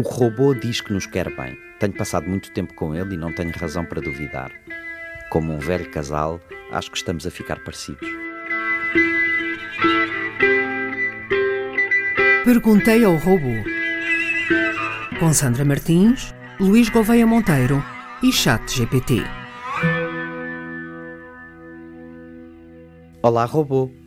O robô diz que nos quer bem. Tenho passado muito tempo com ele e não tenho razão para duvidar. Como um velho casal, acho que estamos a ficar parecidos. Perguntei ao robô. Com Sandra Martins, Luís Gouveia Monteiro e Chat GPT. Olá, robô.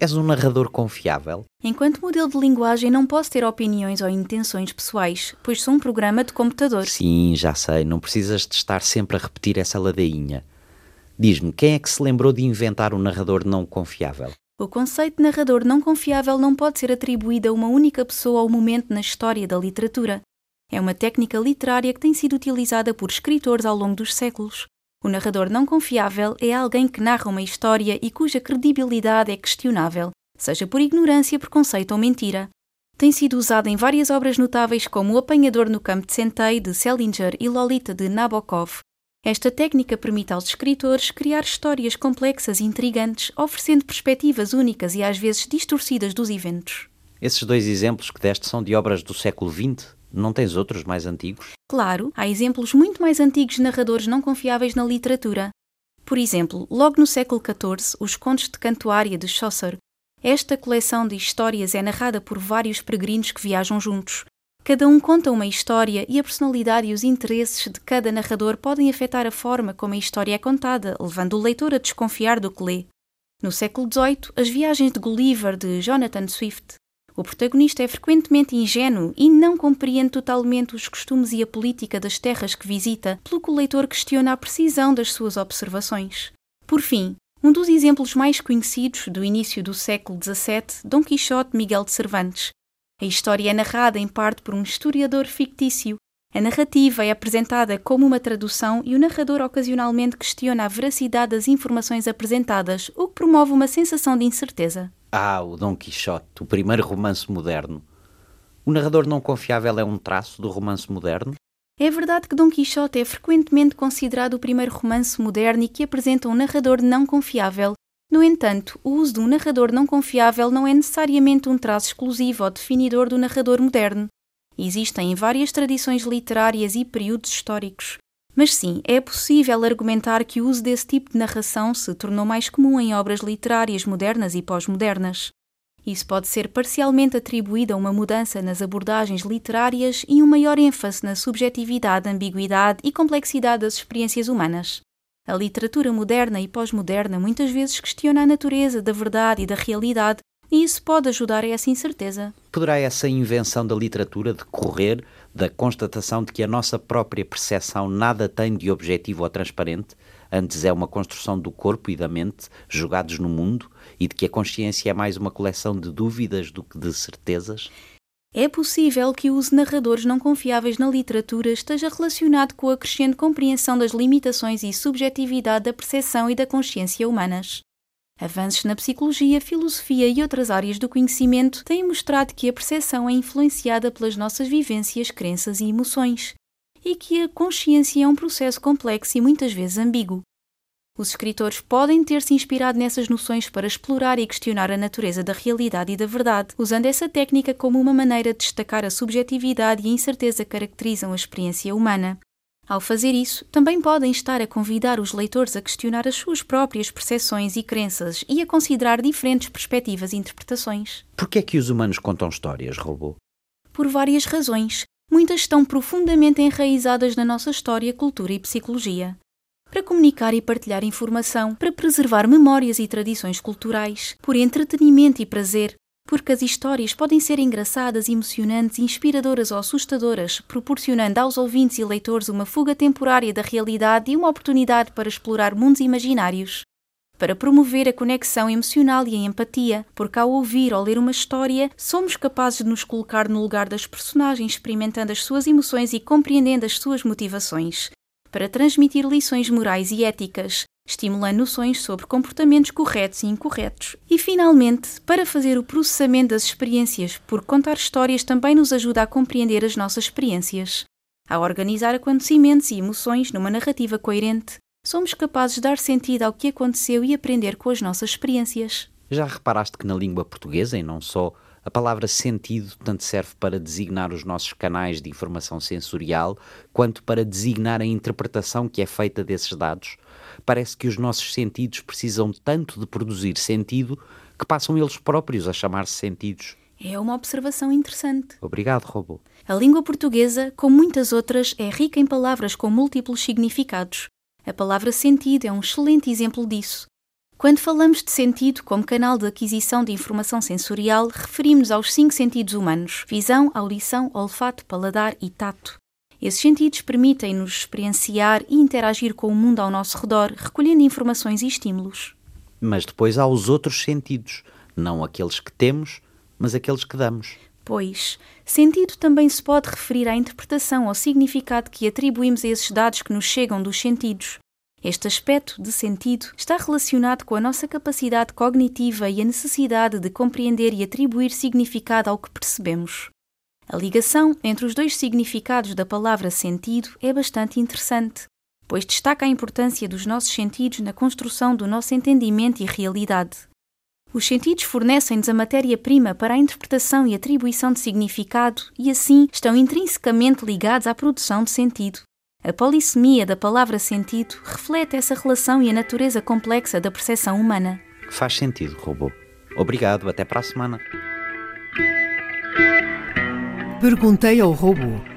És um narrador confiável? Enquanto modelo de linguagem, não posso ter opiniões ou intenções pessoais, pois sou um programa de computador. Sim, já sei. Não precisas de estar sempre a repetir essa ladainha. Diz-me, quem é que se lembrou de inventar um narrador não confiável? O conceito de narrador não confiável não pode ser atribuído a uma única pessoa ou momento na história da literatura. É uma técnica literária que tem sido utilizada por escritores ao longo dos séculos. O narrador não confiável é alguém que narra uma história e cuja credibilidade é questionável, seja por ignorância, preconceito ou mentira. Tem sido usado em várias obras notáveis como O Apanhador no Campo de Centeio de Selinger e Lolita de Nabokov. Esta técnica permite aos escritores criar histórias complexas e intrigantes, oferecendo perspectivas únicas e às vezes distorcidas dos eventos. Esses dois exemplos que deste são de obras do século XX? Não tens outros mais antigos? Claro, há exemplos muito mais antigos de narradores não confiáveis na literatura. Por exemplo, logo no século XIV, Os Contos de Cantuária de Chaucer. Esta coleção de histórias é narrada por vários peregrinos que viajam juntos. Cada um conta uma história e a personalidade e os interesses de cada narrador podem afetar a forma como a história é contada, levando o leitor a desconfiar do que lê. No século XVIII, As Viagens de Gulliver de Jonathan Swift o protagonista é frequentemente ingênuo e não compreende totalmente os costumes e a política das terras que visita, pelo que o leitor questiona a precisão das suas observações. Por fim, um dos exemplos mais conhecidos do início do século XVII, Dom Quixote Miguel de Cervantes. A história é narrada em parte por um historiador fictício. A narrativa é apresentada como uma tradução e o narrador ocasionalmente questiona a veracidade das informações apresentadas, o que promove uma sensação de incerteza. Ah, o Dom Quixote, o primeiro romance moderno. O narrador não confiável é um traço do romance moderno? É verdade que Dom Quixote é frequentemente considerado o primeiro romance moderno e que apresenta um narrador não confiável. No entanto, o uso de um narrador não confiável não é necessariamente um traço exclusivo ou definidor do narrador moderno. Existem várias tradições literárias e períodos históricos. Mas sim, é possível argumentar que o uso desse tipo de narração se tornou mais comum em obras literárias modernas e pós-modernas. Isso pode ser parcialmente atribuído a uma mudança nas abordagens literárias e um maior ênfase na subjetividade, ambiguidade e complexidade das experiências humanas. A literatura moderna e pós-moderna muitas vezes questiona a natureza da verdade e da realidade, e isso pode ajudar a essa incerteza. Poderá essa invenção da literatura decorrer da constatação de que a nossa própria percepção nada tem de objetivo ou transparente, antes é uma construção do corpo e da mente jogados no mundo e de que a consciência é mais uma coleção de dúvidas do que de certezas? É possível que o uso de narradores não confiáveis na literatura esteja relacionado com a crescente compreensão das limitações e subjetividade da percepção e da consciência humanas. Avanços na psicologia, filosofia e outras áreas do conhecimento têm mostrado que a percepção é influenciada pelas nossas vivências, crenças e emoções, e que a consciência é um processo complexo e muitas vezes ambíguo. Os escritores podem ter-se inspirado nessas noções para explorar e questionar a natureza da realidade e da verdade, usando essa técnica como uma maneira de destacar a subjetividade e a incerteza que caracterizam a experiência humana. Ao fazer isso, também podem estar a convidar os leitores a questionar as suas próprias percepções e crenças e a considerar diferentes perspectivas e interpretações. Por que é que os humanos contam histórias, robô? Por várias razões. Muitas estão profundamente enraizadas na nossa história, cultura e psicologia. Para comunicar e partilhar informação, para preservar memórias e tradições culturais, por entretenimento e prazer, porque as histórias podem ser engraçadas, emocionantes, inspiradoras ou assustadoras, proporcionando aos ouvintes e leitores uma fuga temporária da realidade e uma oportunidade para explorar mundos imaginários. Para promover a conexão emocional e a empatia, porque ao ouvir ou ler uma história, somos capazes de nos colocar no lugar das personagens, experimentando as suas emoções e compreendendo as suas motivações. Para transmitir lições morais e éticas, estimulando noções sobre comportamentos corretos e incorretos. E, finalmente, para fazer o processamento das experiências, porque contar histórias também nos ajuda a compreender as nossas experiências. Ao organizar acontecimentos e emoções numa narrativa coerente, somos capazes de dar sentido ao que aconteceu e aprender com as nossas experiências. Já reparaste que na língua portuguesa, e não só, A palavra sentido tanto serve para designar os nossos canais de informação sensorial, quanto para designar a interpretação que é feita desses dados. Parece que os nossos sentidos precisam tanto de produzir sentido que passam eles próprios a chamar-se sentidos. É uma observação interessante. Obrigado, robô. A língua portuguesa, como muitas outras, é rica em palavras com múltiplos significados. A palavra sentido é um excelente exemplo disso. Quando falamos de sentido como canal de aquisição de informação sensorial, referimos-nos aos cinco sentidos humanos: visão, audição, olfato, paladar e tato. Esses sentidos permitem-nos experienciar e interagir com o mundo ao nosso redor, recolhendo informações e estímulos. Mas depois há os outros sentidos, não aqueles que temos, mas aqueles que damos. Pois, sentido também se pode referir à interpretação ou significado que atribuímos a esses dados que nos chegam dos sentidos. Este aspecto de sentido está relacionado com a nossa capacidade cognitiva e a necessidade de compreender e atribuir significado ao que percebemos. A ligação entre os dois significados da palavra sentido é bastante interessante, pois destaca a importância dos nossos sentidos na construção do nosso entendimento e realidade. Os sentidos fornecem-nos a matéria-prima para a interpretação e atribuição de significado e, assim, estão intrinsecamente ligados à produção de sentido. A polissemia da palavra sentido reflete essa relação e a natureza complexa da percepção humana. Faz sentido, robô. Obrigado, até para a semana. Perguntei ao robô.